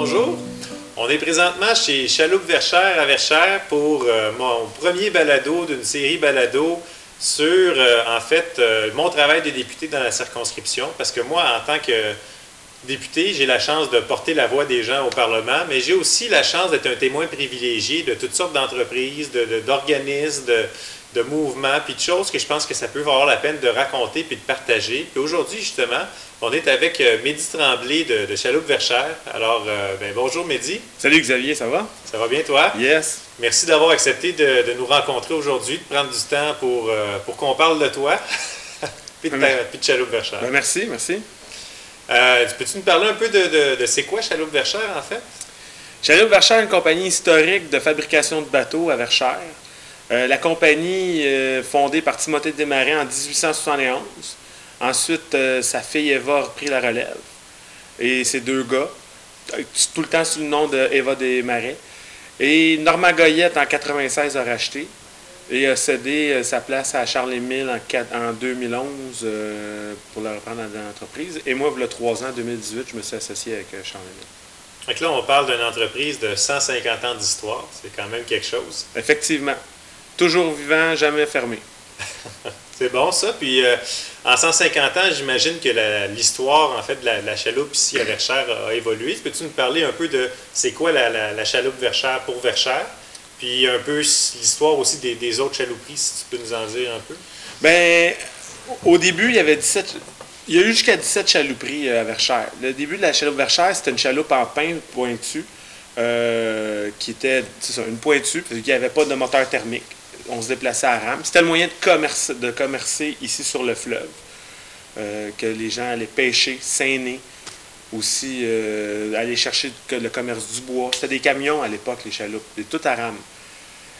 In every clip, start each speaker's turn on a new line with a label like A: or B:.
A: bonjour. On est présentement chez Chaloupe Verchères à Verchères pour euh, mon premier balado d'une série balado sur, euh, en fait, euh, mon travail de député dans la circonscription. Parce que moi, en tant que député, j'ai la chance de porter la voix des gens au Parlement, mais j'ai aussi la chance d'être un témoin privilégié de toutes sortes d'entreprises, d'organismes, de, mouvements, puis de choses que je pense que ça peut valoir la peine de raconter puis de partager. Puis aujourd'hui, justement, on est avec euh, Mehdi Tremblay de, de Chaloupe-Verchères. Alors, euh, ben, bonjour Mehdi.
B: Salut Xavier, ça va?
A: Ça va bien toi?
B: Yes.
A: Merci d'avoir accepté de, de, nous rencontrer aujourd'hui, de prendre du temps pour, euh, pour qu'on parle de toi, puis de, de Chaloupe-Verchères.
B: Ben, merci, merci.
A: Peux-tu nous parler un peu de, de c'est quoi Chaloupe-Verchères, en fait?
B: Chaloupe-Verchères est une compagnie historique de fabrication de bateaux à Verchères. Euh, la compagnie, euh, fondée par Timothée Desmarais en 1871. Ensuite, euh, sa fille Eva a repris la relève. Et ses deux gars, tout le temps sous le nom d'Eva Desmarais. Et Normand Goyette, en 96, a racheté et a cédé sa place à Charles-Émile en, en, 2011 euh, pour le reprendre dans l'entreprise. Et moi, il y a trois ans, en 2018, je me suis associé avec Charles-Émile.
A: Donc là, on parle d'une entreprise de 150 ans d'histoire. C'est quand même quelque chose.
B: Effectivement. Toujours vivant, jamais fermé.
A: C'est bon ça. Puis euh, en 150 ans, j'imagine que l'histoire en fait de la, la, chaloupe ici à Verchères a évolué. Peux-tu nous parler un peu de c'est quoi la, la, la, chaloupe Verchères pour Verchères? Puis un peu l'histoire aussi des, des, autres chalouperies, si tu peux nous en dire un peu.
B: Bien, au début, il y avait 17. Il y a eu jusqu'à 17 chalouperies à Verchères. Le début de la chaloupe Verchères, c'était une chaloupe en pin pointu, euh, qui était ça, une pointue, parce qu'il n'y avait pas de moteur thermique on se déplaçait à rame. C'était le moyen de, commerce, de commercer ici sur le fleuve, euh, que les gens allaient pêcher, saigner, aussi euh, aller chercher le commerce du bois. C'était des camions à l'époque, les chaloupes, tout à rame.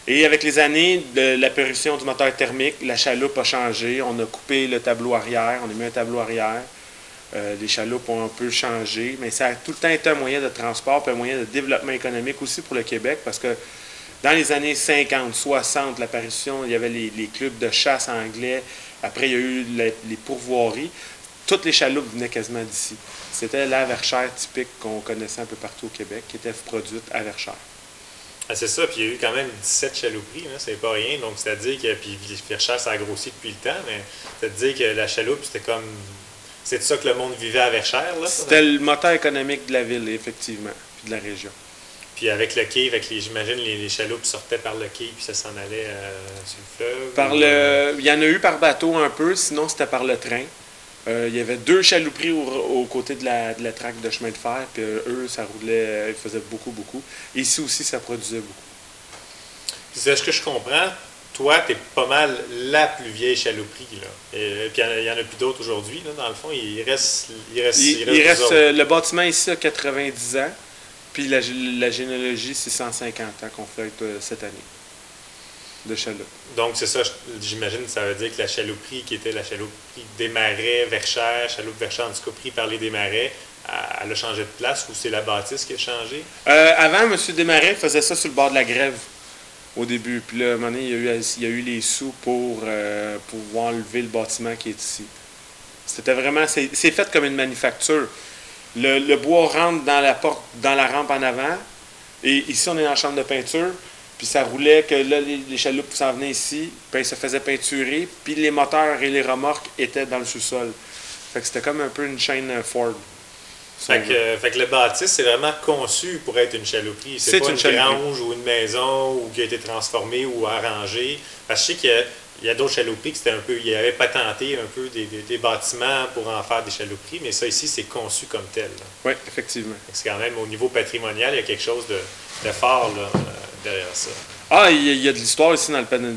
B: Et avec les années de l'apparition du moteur thermique, la chaloupe a changé. On a coupé le tableau arrière, on a mis un tableau arrière. Euh, les chaloupes ont un peu changé, mais ça a tout le temps été un moyen de transport et un moyen de développement économique aussi pour le Québec parce que dans les années 50, 60, l'apparition, il y avait les, les, clubs de chasse anglais. Après, il y a eu les, les pourvoiries. Toutes les chaloupes venaient quasiment d'ici. C'était la verchère typique qu'on connaissait un peu partout au Québec, qui était produite à Verchères.
A: Ah, c'est ça, puis il y a eu quand même 17 chaloupes, c'est pas rien. Donc, c'est-à-dire que, puis Verchères, ça a grossi depuis le temps, mais c'est-à-dire que la chaloupe, c'était comme. C'est de ça que le monde vivait à Verchères, là?
B: C'était le moteur économique de la ville, effectivement, puis de la région.
A: Puis avec le quai, avec les, j'imagine les, les chaloupes sortaient par le quai puis ça s'en allait euh, sur le fleuve.
B: Par le, il y en a eu par bateau un peu, sinon c'était par le train. Euh, il y avait deux chalouperies aux au côtés de la, de la traque de chemin de fer, puis euh, eux, ça roulait, ils faisaient beaucoup, beaucoup. Ici aussi, ça produisait beaucoup.
A: C'est ce que je comprends. Toi, tu es pas mal la plus vieille chalouperie. Là. Et, puis il y en a plus d'autres aujourd'hui. Dans le fond, il reste. Il reste,
B: il, il reste, il reste le bâtiment ici a 90 ans. Puis la, la généalogie, c'est 150 ans qu'on fait euh, cette année de chaloupe.
A: Donc, c'est ça, j'imagine, ça veut dire que la chalouperie, qui était la chalouperie des marais, Verchères, chaloupe Verchères, en tout cas, pris par les Desmarais, elle a changé de place ou c'est la bâtisse qui a changé?
B: Euh, avant, M. Desmarais faisait ça sur le bord de la grève au début. Puis là, à un moment donné, il y a eu, il y a eu les sous pour euh, pouvoir lever le bâtiment qui est ici. C'était vraiment, c'est fait comme une manufacture. Le, le, bois rentre dans la porte, dans la rampe en avant. Et ici, on est dans la chambre de peinture. Puis ça roulait que là, les, les chaloupes s'en venaient ici. Puis ça faisait peinturer. Puis les moteurs et les remorques étaient dans le sous-sol. Fait que c'était comme un peu une chaîne Ford.
A: Fait que, fait que, le bâtisse, c'est vraiment conçu pour être une chalouperie. C'est pas une, une grange ou une maison ou qui a été transformée ou arrangée. Parce que je sais qu'il il y a d'autres chalouperies qui c'était un peu, il avait patenté un peu des, des, des, bâtiments pour en faire des chalouperies, mais ça ici, c'est conçu comme tel. Là.
B: Oui, effectivement.
A: C'est quand même au niveau patrimonial, il y a quelque chose de, de fort là, derrière ça.
B: Ah, il y a, il y a de l'histoire ici dans le panel.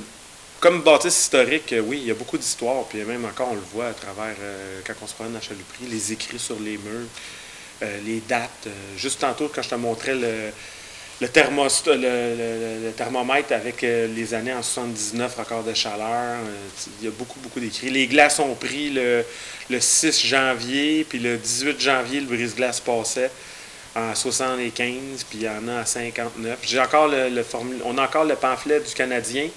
B: Comme bâtisse historique, oui, il y a beaucoup d'histoire, puis même encore, on le voit à travers, euh, quand on se promène dans la chalouperie, les écrits sur les murs, euh, les dates. Euh, juste tantôt, quand je te montrais le, le, le, thermomètre avec euh, les années en 79, record de chaleur. Euh, il y a beaucoup, beaucoup d'écrits. Les glaces ont pris le, 6 janvier, puis le 18 janvier, le brise-glace passait en 75, puis il y en a à 59. J'ai encore le, on a encore le pamphlet du Canadien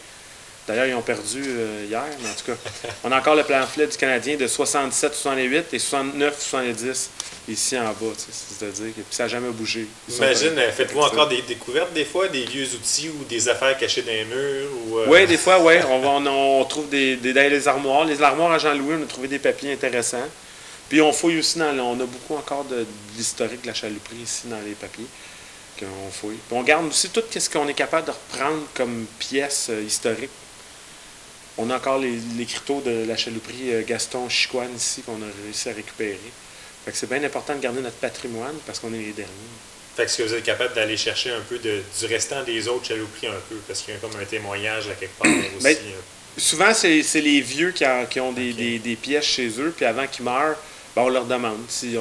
B: D'ailleurs, ils ont perdu euh, hier, mais en tout cas, on a encore le pamphlet du Canadien de 67-68 et 69-70 ici en bas. C'est-à-dire que ça n'a jamais bougé.
A: Imagine, euh, faites-vous encore des découvertes des fois, des vieux outils ou des affaires cachées dans les murs? Ou,
B: Oui, des fois, oui. On, on, trouve des, des, dans les armoires. Les armoires à Jean-Louis, on a trouvé des papiers intéressants. Puis on fouille aussi dans. On a beaucoup encore de, l'historique de la chalouperie ici dans les papiers qu'on fouille. Puis on garde aussi tout ce qu'on est capable de reprendre comme pièces euh, historiques. On a encore les, les de la chalouperie euh, Gaston Chicoine ici qu'on a réussi à récupérer. Fait que c'est bien important de garder notre patrimoine parce qu'on est les derniers.
A: Fait que est-ce que vous êtes capable d'aller chercher un peu de, du restant des autres chalouperies un peu? Parce qu'il y a comme un témoignage à quelque part aussi. Ben,
B: souvent, c'est les vieux qui, qui ont des, des, des, pièces chez eux, puis avant qu'ils meurent, ben, on leur demande si,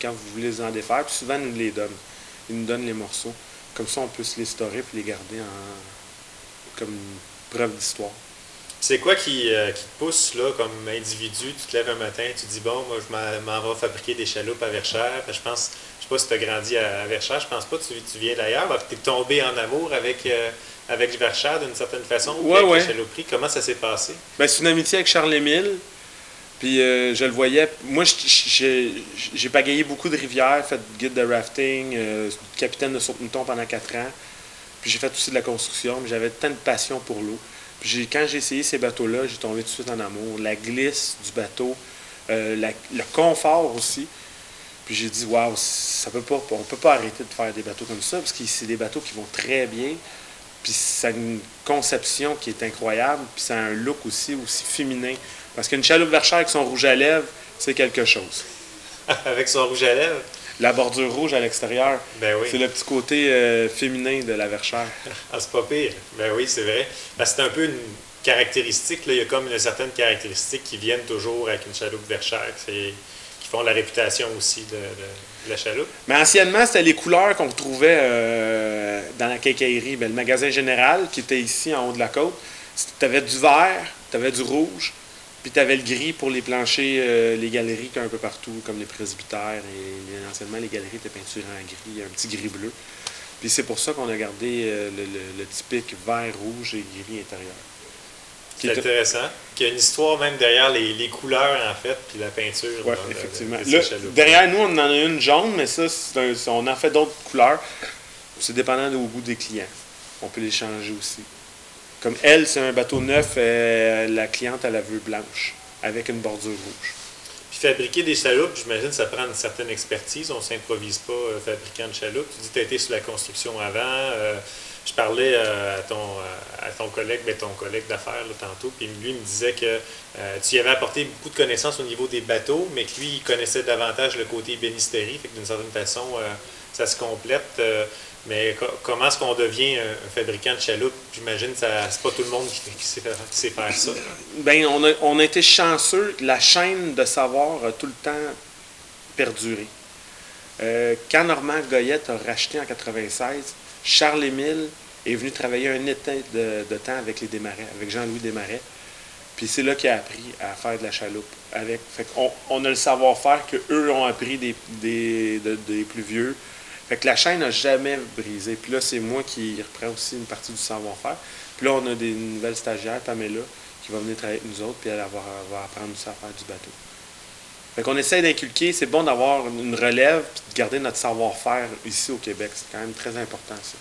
B: quand vous voulez les en défaire, puis souvent, ils nous les donnent. Ils nous donnent les morceaux. Comme ça, on peut se les storer et les garder en, comme preuve d'histoire.
A: C'est quoi qui, euh, qui, te pousse, là, comme individu? Tu te lèves un matin, tu dis, bon, moi, je m'en vais fabriquer des chaloupes à Verchères. Je pense, je sais pas si tu as grandi à, Verchères, je pense pas que tu, tu viens d'ailleurs. Tu es tombé en amour avec, euh, avec Verchères d'une certaine façon,
B: ouais, avec
A: ouais. la Comment ça s'est passé?
B: Ben, c'est une amitié avec Charles-Émile. Puis euh, je le voyais. Moi, j'ai pagayé beaucoup de rivières, fait guide de rafting, capitaine de saut-mouton pendant quatre ans. Puis j'ai fait aussi de la construction, mais j'avais tant de passion pour l'eau. Puis quand j'ai essayé ces bateaux-là, j'ai tombé tout de suite en amour. La glisse du bateau, euh, le confort aussi. Puis j'ai dit, waouh, ça peut pas, on peut pas arrêter de faire des bateaux comme ça, parce que c'est des bateaux qui vont très bien. Puis ça a une conception qui est incroyable, puis ça a un look aussi, aussi féminin. Parce qu'une chaloupe verchère avec son rouge à lèvres, c'est quelque chose.
A: avec son rouge à lèvres?
B: La bordure rouge à l'extérieur.
A: Ben oui.
B: C'est le petit côté euh, féminin de la verchère.
A: ah, c'est pas pire. Ben oui, c'est vrai. c'est un peu une caractéristique. Là. Il y a comme une certaine caractéristique qui viennent toujours avec une chaloupe verchère, qui font la réputation aussi de, la chaloupe.
B: Mais anciennement, c'était les couleurs qu'on retrouvait euh, dans la quincaillerie. Ben, le magasin général, qui était ici en haut de la côte, tu avais du vert, tu avais du rouge, puis tu avais le gris pour les planchers, euh, les galeries un peu partout, comme les presbytères. Et anciennement, les galeries étaient peinturées en gris, un petit gris-bleu. Puis c'est pour ça qu'on a gardé euh, le, typique vert, rouge et gris intérieur.
A: C'est intéressant. Qu'il y a une histoire même derrière les, couleurs, en fait, puis la peinture.
B: Oui, effectivement. derrière nous, on en a une jaune, mais ça, on en fait d'autres couleurs. C'est dépendant au goût des clients. On peut les changer aussi. Comme elle, c'est un bateau neuf, euh, la cliente, elle la veut blanche, avec une bordure rouge.
A: Puis fabriquer des chaloupes, j'imagine ça prend une certaine expertise. On ne s'improvise pas euh, fabricant de chaloupes. Tu dis que tu as été sur la construction avant. Euh, je parlais à, ton, à ton collègue, ben, ton collègue d'affaires tantôt, puis lui me disait que tu y avais apporté beaucoup de connaissances au niveau des bateaux, mais que lui, il connaissait davantage le côté bénisterie, fait que d'une certaine façon, ça se complète. Mais comment est-ce qu'on devient un, fabricant de chaloupe? J'imagine que c'est pas tout le monde qui, sait, faire ça.
B: Bien, on a, on a été chanceux. La chaîne de savoir a tout le temps perduré. Euh, quand Normand Goyette a racheté en 96, Charles-Émile est venu travailler un été de, temps avec les avec Jean-Louis Desmarais. Puis c'est là qu'il a appris à faire de la chaloupe. Avec, fait on, on, a le savoir-faire qu'eux ont appris des, des plus vieux. Fait que la chaîne n'a jamais brisé. Puis là, c'est moi qui reprends aussi une partie du savoir-faire. Puis là, on a des nouvelles stagiaires, Pamela, qui va venir travailler avec nous autres, puis elle va, apprendre aussi à faire du bateau. Fait qu'on essaie d'inculquer, c'est bon d'avoir une relève, puis de garder notre savoir-faire ici au Québec. C'est quand même très important, ça.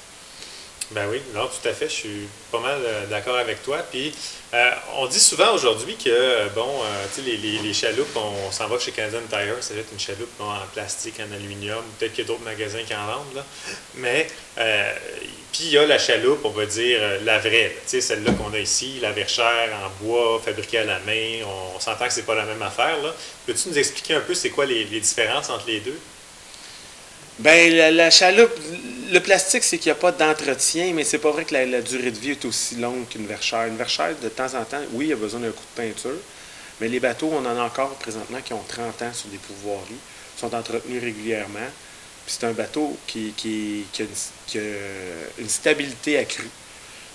A: Ben oui, non, tout à fait. Je suis pas mal euh, d'accord avec toi. Puis, euh, on dit souvent aujourd'hui que, euh, bon, tu sais, les, les, chaloupes, on, s'en va chez Canadian Tire, ça va être une chaloupe en plastique, en aluminium. Peut-être qu'il y a d'autres magasins qui en vendent, là. Mais, puis il y a la chaloupe, on va dire, la vraie, tu sais, celle-là qu'on a ici, la verchère en bois, fabriquée à la main. On, s'entend que c'est pas la même affaire, là. Peux-tu nous expliquer un peu c'est quoi les, les différences entre les deux?
B: Ben la, chaloupe, le plastique, c'est qu'il n'y a pas d'entretien, mais c'est pas vrai que la, durée de vie est aussi longue qu'une verchère. Une verchère, de temps en temps, oui, il y a besoin d'un coup de peinture, mais les bateaux, on en a encore présentement qui ont 30 ans sur des pouvoiries, sont entretenus régulièrement. Puis c'est un bateau qui, a une, stabilité accrue,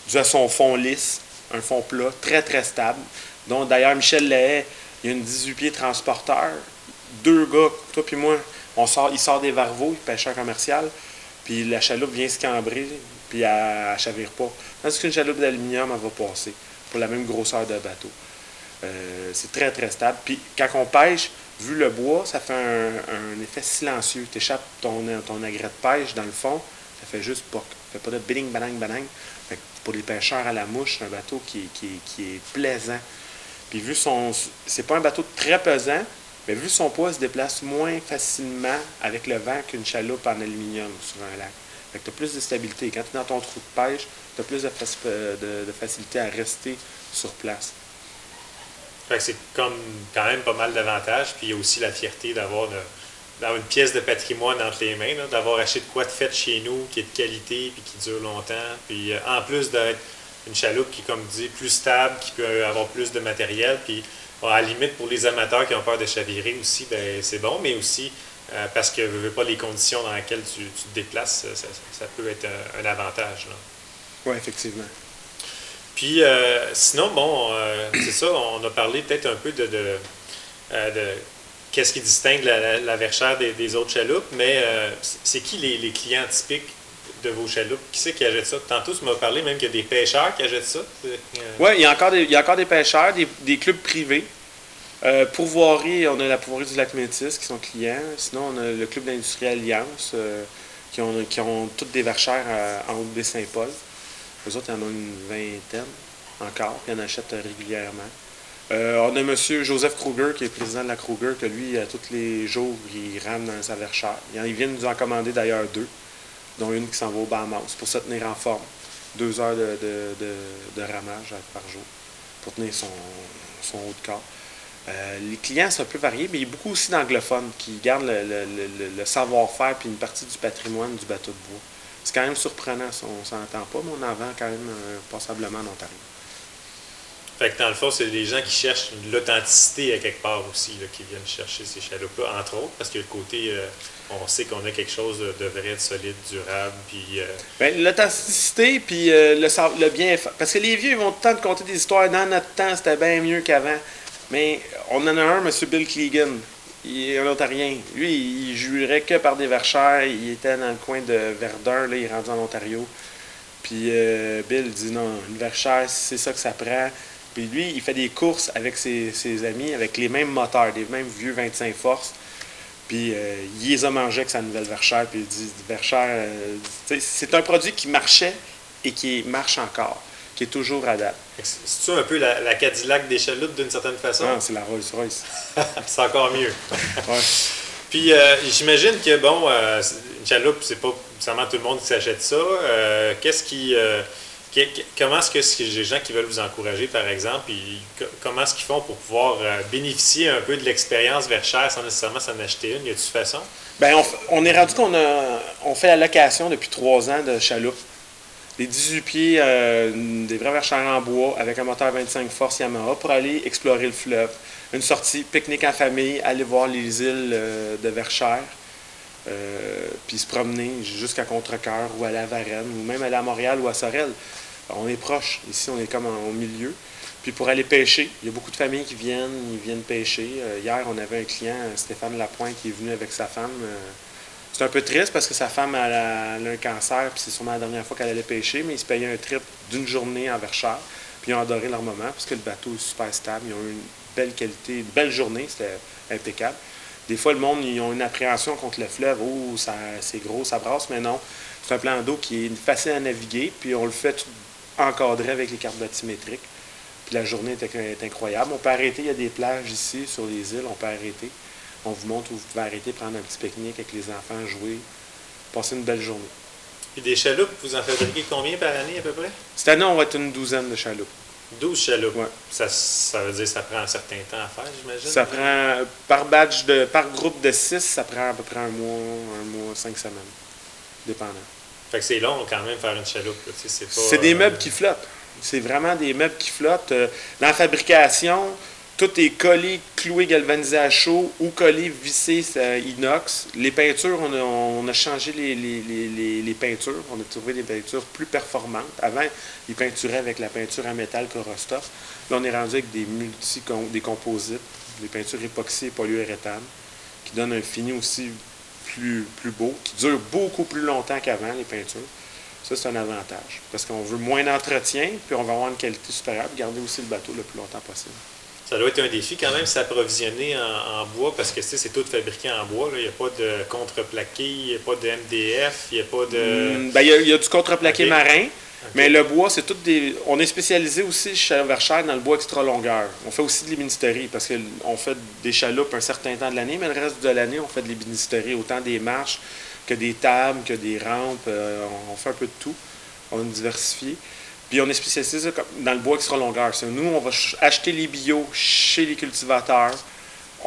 B: dû à son fond lisse, un fond plat, très très stable. dont d'ailleurs, Michel Lahaye, il y a une 18 pieds transporteur, deux gars, toi puis moi, on sort, il sort des varveaux, pêcheur commercial, puis la chaloupe vient se cambrer puis elle ne chavire pas. Tandis qu'une chaloupe d'aluminium, elle va passer pour la même grosseur de bateau. Euh, c'est très, très stable. Puis quand on pêche, vu le bois, ça fait un, effet silencieux. Tu échappes ton, ton agrès de pêche dans le fond, ça fait juste pas. Ça fait pas de bing, banang, banang. pour les pêcheurs à la mouche, c'est un bateau qui, qui, est plaisant. Puis vu son. C'est pas un bateau très pesant, mais vu son poids, se déplace moins facilement avec le vent qu'une chaloupe en aluminium sur un lac. Fait que tu as plus de stabilité. Quand tu es dans ton trou de pêche, tu as plus de, de, facilité à rester sur place.
A: Fait que c'est comme quand même pas mal d'avantages. Puis il y a aussi la fierté d'avoir une pièce de patrimoine entre les mains, d'avoir acheté de quoi de fait chez nous, qui est de qualité, puis qui dure longtemps. Puis euh, en plus d'être une chaloupe qui, comme dit, plus stable, qui peut avoir plus de matériel, puis à la limite, pour les amateurs qui ont peur de chavirer aussi, ben, c'est bon, mais aussi euh, parce que ne veux pas les conditions dans lesquelles tu, te déplaces, ça, peut être un, avantage.
B: Oui, effectivement.
A: Puis euh, sinon, bon, euh, c'est ça, on a parlé peut-être un peu de, de, qu'est-ce qui distingue la, la, verchère des, autres chaloupes, mais c'est qui les, clients typiques de vos chaloupes? Qui c'est qui achète ça? Tantôt, tu m'as parlé même qu'il y a des pêcheurs qui achètent ça.
B: Oui, il y, a encore des, il y a encore des pêcheurs, des, clubs privés. Euh, pourvoirie, on a la pourvoirie du lac Métis qui sont clients. Sinon, on a le club d'industrie Alliance euh, qui, ont, qui ont toutes des verchères en haut des Saint-Paul. Les autres, il y en ont une vingtaine encore, qui en achètent régulièrement. Euh, on a M. Joseph Kruger, qui est président de la Kruger, que lui, tous les jours, il rame dans sa verchère. Il vient nous en commander d'ailleurs deux dont une qui s'en va au Bahamas pour se tenir en forme. Deux heures de, de, ramage par jour pour tenir son, haut de corps. Euh, les clients sont un peu variés, mais il y a beaucoup aussi d'anglophones qui gardent le, savoir-faire puis une partie du patrimoine du bateau de bois. C'est quand même surprenant, on ne s'entend pas, mais on en vend quand même euh, passablement en Ontario.
A: Fait que dans le fond, c'est des gens qui cherchent l'authenticité à quelque part aussi, qui viennent chercher ces chaloupes-là, entre autres, parce que le côté, euh, on sait qu'on a quelque chose de, vrai, de solide, durable, puis... Euh,
B: ben, l'authenticité, puis euh, le, le bien... Parce que les vieux, ils vont tout le temps compter des histoires. Dans notre temps, c'était bien mieux qu'avant. Mais on en a un, M. Bill Clegan. Il est un Ontarien. Lui, il jurait que par des verchères. Il était dans le coin de Verdun, là, il est rendu en Ontario. Puis Bill dit non, une verchère, c'est ça que ça prend. Puis lui, il fait des courses avec ses, amis, avec les mêmes moteurs, les mêmes vieux 25 forces. Puis euh, il les a mangés avec sa nouvelle Verchère. Puis il dit Verchère, euh, c'est un produit qui marchait et qui marche encore, qui est toujours à date.
A: C'est-tu un peu la, Cadillac des chaloupes d'une certaine façon?
B: Non, c'est la Rolls-Royce.
A: c'est encore mieux. Puis euh, j'imagine que, bon, une chaloupe, c'est pas nécessairement tout le monde qui s'achète ça. Qu'est-ce qui comment est-ce que les gens qui veulent vous encourager, par exemple, comment est-ce qu'ils font pour pouvoir euh, bénéficier un peu de l'expérience Verchère sans nécessairement s'en acheter une? Y a-t-il façon?
B: Bien, on, est rendu qu'on on fait la location depuis trois ans de chaloupe. Des 18 pieds, euh, des vrais verchères en bois avec un moteur 25 forces Yamaha pour aller explorer le fleuve. Une sortie pique-nique en famille, aller voir les îles euh, de Verchères. puis se promener jusqu'à Contrecoeur ou à la Varenne ou même aller à Montréal ou à Sorel. On est proche. Ici, on est comme au milieu. Puis pour aller pêcher, il y a beaucoup de familles qui viennent, ils viennent pêcher. Euh, hier, on avait un client, Stéphane Lapointe, qui est venu avec sa femme. Euh, c'est un peu triste parce que sa femme a, un cancer, puis c'est sûrement la dernière fois qu'elle allait pêcher, mais ils se payaient un trip d'une journée en Verchères. Puis ils ont adoré leur moment parce que le bateau est super stable. Ils ont eu une belle qualité, une belle journée, c'était impeccable. Des fois, le monde, ils ont une appréhension contre le fleuve. Oh, c'est gros, ça brasse, mais non. C'est un plan d'eau qui est facile à naviguer, puis on le fait tout encadré avec les cartes batimétriques. Puis la journée est, incroyable. On peut arrêter, il y a des plages ici sur les îles, on peut arrêter. On vous montre où vous pouvez arrêter, prendre un petit pique-nique avec les enfants, jouer, passer une belle journée.
A: Et des chaloupes, vous en fabriquez combien par année à peu près?
B: Cette année, on va être une douzaine de chaloupes.
A: 12 chaloupes. Ça, ça, veut dire que ça prend un certain temps à faire, j'imagine?
B: Ça prend, par badge, de, par groupe de 6, ça prend à peu près un mois, un mois, cinq semaines, dépendant.
A: Fait que c'est long quand même faire une chaloupe.
B: C'est des euh, meubles qui flottent. C'est vraiment des meubles qui flottent. Euh, dans la fabrication, tout est collé, cloué, galvanisé à chaud ou collé, vissé inox. Les peintures, on a, changé les, peintures. On a trouvé des peintures plus performantes. Avant, ils peinturaient avec la peinture à métal Corostov. Là, on est rendu avec des multi des composites, des peintures époxy et polyuréthane, qui donnent un fini aussi plus, plus beau, qui dure beaucoup plus longtemps qu'avant, les peintures. Ça, c'est un avantage. Parce qu'on veut moins d'entretien, puis on va avoir une qualité supérieure, garder aussi le bateau le plus longtemps possible.
A: Ça doit être un défi quand même s'approvisionner en, bois parce que c'est tout fabriqué en bois. Il n'y a pas de contreplaqué, il n'y a pas de MDF, il n'y a pas de.
B: Hmm, ben, il, y a, du contreplaqué marin, mais le bois, c'est tout des. On est spécialisé aussi chez Verchères dans le bois extra longueur. On fait aussi de l'ébénisterie parce qu'on fait des chaloupes un certain temps de l'année, mais le reste de l'année, on fait de l'ébénisterie, autant des marches que des tables, que des rampes. Euh, on fait un peu de tout. On est diversifié. Puis on est spécialisé dans le bois extra longueur. Nous, on va acheter les bio chez les cultivateurs.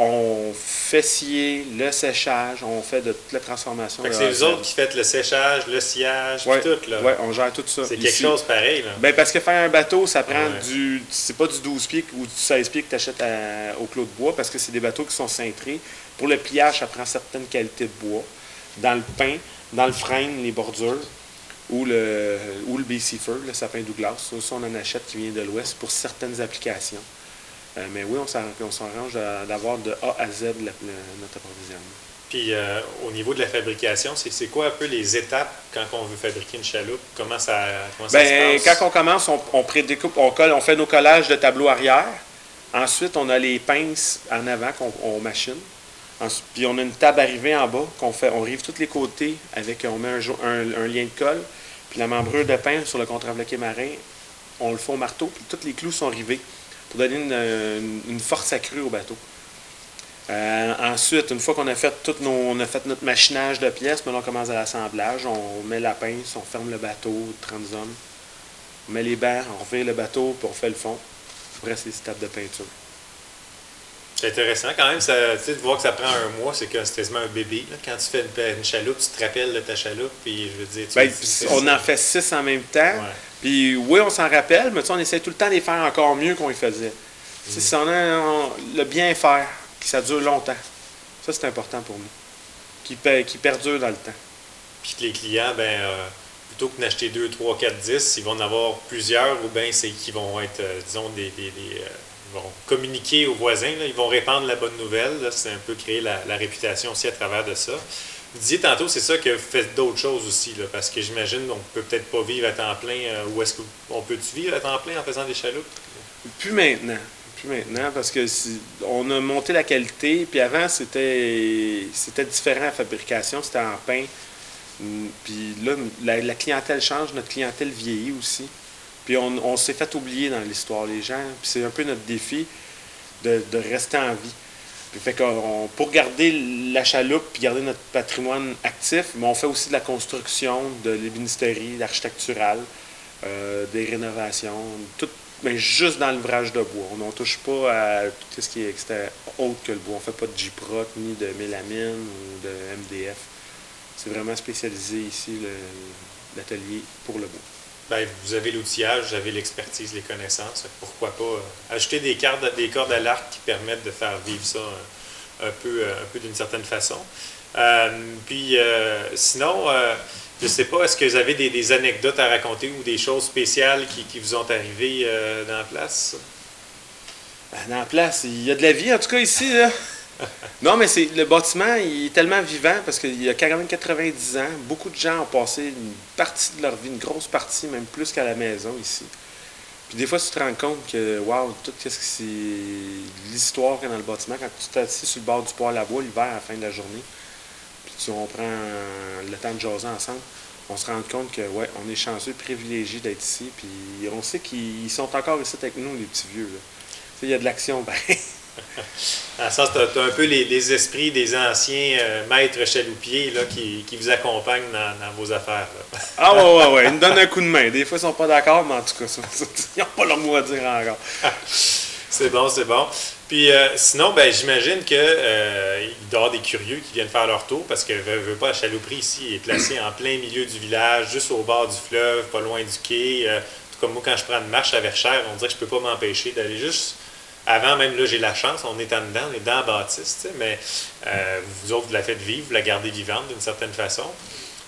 B: On fait scier le séchage, on fait de toute la transformation.
A: C'est vous autres qui faites le séchage, le sciage, tout.
B: Oui, on gère tout ça.
A: C'est quelque chose pareil. Là.
B: Ben, parce que faire un bateau, ça prend du. C'est pas du 12 pieds ou du 16 pieds que tu achètes au Clos de Bois, parce que c'est des bateaux qui sont cintrés. Pour le pliage, ça prend certaines qualités de bois. Dans le pain, dans le frame, les bordures ou le, ou le BC Fur, le sapin Douglas. Ça, on en achète qui vient de l'Ouest pour certaines applications. Euh, mais oui, on s'arrange d'avoir de A à Z notre approvisionnement.
A: Puis euh, au niveau de la fabrication, c'est quoi un peu les étapes quand on veut fabriquer une chaloupe? Comment ça, comment ça
B: ben, se passe? Quand on commence, on, on prédécoupe, on, colle, on fait nos collages de tableau arrière. Ensuite, on a les pinces en avant qu'on machine. puis on a une table arrivée en bas qu'on fait, on rive tous les côtés avec, on met un, un, un lien de colle. Puis la membrure de pain sur le contreplaqué marin, on le fait au marteau, puis tous les clous sont rivés pour donner une, force accrue au bateau. Euh, ensuite, une fois qu'on a fait tout nos, on a fait notre machinage de pièces, maintenant on commence à l'assemblage, on met la pince, on ferme le bateau, 30 hommes, on met les bancs, on refait le bateau, puis on fait le fond. Après, c'est les étapes de peinture.
A: C'est intéressant quand même, ça, de voir que ça prend un mois, c'est quasiment un bébé. Quand tu fais une, chaloupe, tu te rappelles de ta chaloupe, puis je veux dire...
B: Ben, on en fait six en même temps. Puis oui, on s'en rappelle, mais on essaie tout le temps de les faire encore mieux qu'on les faisait. C'est on a le bien faire, que ça dure longtemps. Ça, c'est important pour nous. Qui, qui perdure dans le temps.
A: Puis que les clients, ben, euh, plutôt que d'acheter deux, trois, quatre, dix, ils vont en avoir plusieurs, ou bien c'est qu'ils vont être, euh, disons, des, des euh, vont communiquer aux voisins, ils vont répandre la bonne nouvelle. C'est un peu créer la, réputation aussi à travers de ça. Vous disiez tantôt, c'est ça que vous faites d'autres choses aussi, parce que j'imagine qu'on peut peut-être pas vivre à temps plein. Euh, ou est-ce qu'on peut-tu vivre à temps plein en faisant des chaloupes?
B: Plus maintenant. Plus maintenant, parce que on a monté la qualité, puis avant, c'était c'était différent la fabrication, c'était en pain. Puis là, la clientèle change, notre clientèle vieillit aussi. Puis on, s'est fait oublier dans l'histoire, les gens. Puis c'est un peu notre défi de, rester en vie. Fait pour garder la chaloupe puis garder notre patrimoine actif, mais on fait aussi de la construction, de l'ébénisterie, l'architectural, euh, des rénovations, tout, mais juste dans l'ouvrage de bois. On ne touche pas à tout ce qui est autre que le bois. On ne fait pas de J-Proc, ni de mélamine ou de MDF. C'est vraiment spécialisé ici, l'atelier pour le bois.
A: Ben, vous avez l'outillage, vous avez l'expertise, les connaissances. Pourquoi pas euh, ajouter des, des cordes à l'arc qui permettent de faire vivre ça un, peu, euh, un peu d'une certaine façon. Euh, puis sinon, je ne sais pas, est-ce que vous avez des, anecdotes à raconter ou des choses spéciales qui, vous ont arrivé dans la place?
B: Ben, dans la place, il y a de la vie en tout cas ici. Là. non, mais c'est le bâtiment, il est tellement vivant parce qu'il y a quand même 90 ans. Beaucoup de gens ont passé une partie de leur vie, une grosse partie, même plus qu'à la maison ici. Puis des fois, tu te rends compte que, waouh, tout ce que c'est l'histoire qu'il y a dans le bâtiment. Quand tu t'assis sur le bord du poêle à bois l'hiver à la fin de la journée, puis tu, on prend le temps de jaser ensemble, on se rend compte que, ouais, on est chanceux, privilégié d'être ici. Puis on sait qu'ils sont encore ici avec nous, les petits vieux. Il y a de l'action, ben.
A: Ça, tu as, un peu les, esprits des anciens euh, maîtres chaloupiers là, qui, vous accompagnent dans, vos affaires.
B: ah ouais, ouais, ouais. Ils nous donnent un coup de main. Des fois, ils sont pas d'accord, mais en tout cas, ils n'ont pas leur mot à dire encore.
A: c'est bon, c'est bon. Puis euh, sinon, ben, j'imagine qu'il euh, doit y avoir des curieux qui viennent faire leur tour parce que veut pas, la chalouperie ici est placée en plein milieu du village, juste au bord du fleuve, pas loin du quai. tout comme moi, quand je prends une marche à Verchères, on dirait que je peux pas m'empêcher d'aller juste avant même, là, j'ai la chance, on est en dedans, on est dans Baptiste, mais euh, vous autres, vous la faites vivre, vous la gardez vivante d'une certaine façon.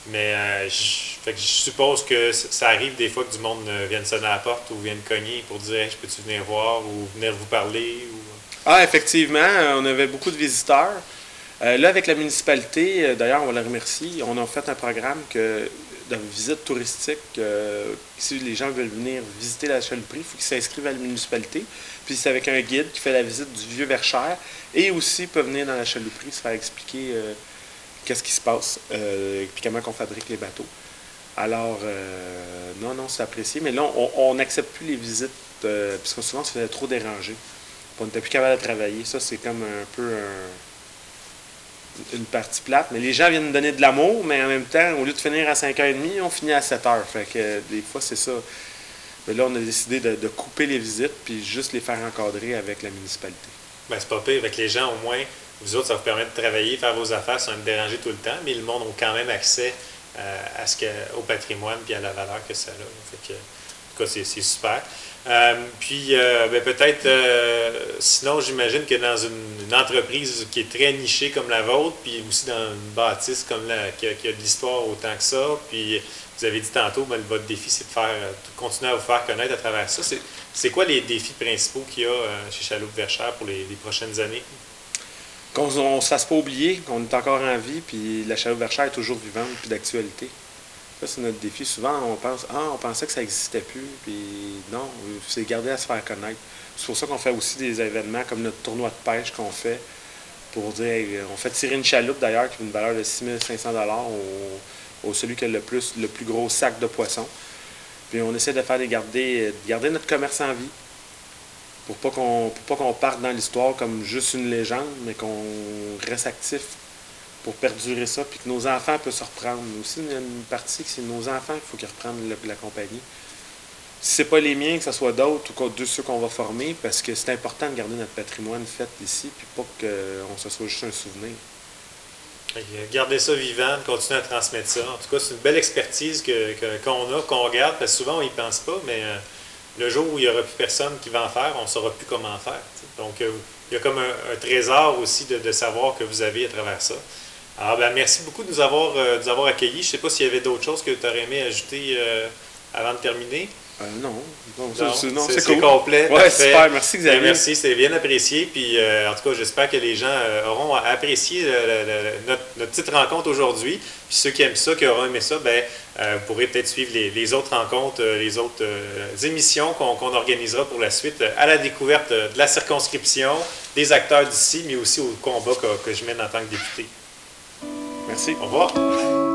A: Mais euh, je, suppose que ça arrive des fois que du monde vienne sonner à la porte ou vienne cogner pour dire Je peux-tu venir voir ou venir vous parler
B: Ah, effectivement, euh, on avait beaucoup de visiteurs. là, avec la municipalité, d'ailleurs, on la remercie, on a fait un programme que de visite touristique. euh, si les gens veulent venir visiter la chalouperie, il faut qu'ils s'inscrivent à la municipalité. Puis c'est avec un guide qui fait la visite du vieux Verchères. Et aussi peut venir dans la chalouperie se faire expliquer euh, qu'est-ce qui se passe, euh, puis comment on fabrique les bateaux. Alors, non, non, c'est apprécié. Mais là, on n'accepte plus les visites, euh, puisque souvent, ça faisait trop déranger. On n'était plus capable de travailler. Ça, c'est comme un peu un- une partie plate. Mais les gens viennent nous donner de l'amour, mais en même temps, au lieu de finir à 5h30, on finit à 7h. Fait que des fois, c'est ça. Mais là, on a décidé de, couper les visites, puis juste les faire encadrer avec la municipalité.
A: Ben, c'est pas pire. Avec les gens, au moins, vous autres, ça vous permet de travailler, faire vos affaires sans être dérangé tout le temps, mais le monde a quand même accès euh, à ce au patrimoine et à la valeur que ça a. c'est, super. Euh, puis, euh, ben, peut-être, euh, sinon, j'imagine que dans une, entreprise qui est très nichée comme la vôtre, puis aussi dans une bâtisse comme la, qui, a, de l'histoire autant que ça, puis vous avez dit tantôt, ben, votre défi, c'est de faire, de continuer à vous faire connaître à travers ça. C'est, quoi les défis principaux qu'il y a chez Chaloupe Verchères pour les, prochaines années?
B: Qu'on ne se fasse pas oublier qu'on est encore en vie, puis la chaloupe Verchères est toujours vivante, puis d'actualité. Ça, c'est notre défi. Souvent, on pense, ah, on pensait que ça n'existait plus, puis non, c'est garder à se faire connaître. C'est pour ça qu'on fait aussi des événements comme notre tournoi de pêche qu'on fait pour dire, on fait tirer une chaloupe d'ailleurs qui a une valeur de 6500 au, au celui qui a le plus, le plus gros sac de poissons. Puis on essaie de faire des garder, de garder notre commerce en vie pour pas qu'on pas qu'on parte dans l'histoire comme juste une légende, mais qu'on reste actif pour perdurer ça, puis que nos enfants peuvent se reprendre. Aussi, une partie c'est nos enfants qu'il faut qu'ils reprennent la compagnie. Si c'est pas les miens, que ce soit d'autres ou de ceux qu'on va former, parce que c'est important de garder notre patrimoine fait ici, puis pas qu'on se soit juste un souvenir.
A: Que Gardez ça vivant, continuez à transmettre ça. En tout cas, c'est une belle expertise que- que- qu'on a, qu'on regarde, parce que souvent on n'y pense pas, mais euh, le jour où il n'y aura plus personne qui va en faire, on ne saura plus comment faire. tu sais. Donc, euh, il y a comme un, trésor aussi de savoir que vous avez à travers ça. Alors, ben, merci beaucoup de nous avoir, euh, de nous avoir accueillis. Je ne sais pas s'il y avait d'autres choses que tu aurais aimé ajouter euh, avant de terminer.
B: Euh, non, non, c'est
A: c'est
B: c'est
A: c'est
B: cool.
A: complet.
B: Ouais, super, merci Xavier.
A: Ben, merci, c'était bien apprécié. Puis, en tout cas, j'espère que les gens auront apprécié notre, notre petite rencontre aujourd'hui. Puis ceux qui aiment ça, qui auront aimé ça, ben, vous pourrez peut-être suivre les, les autres rencontres, les autres émissions qu'on qu'on organisera pour la suite, à la découverte de la circonscription, des acteurs d'ici, mais aussi au combat que, que je mène en tant que député.
B: Merci.
A: Au revoir.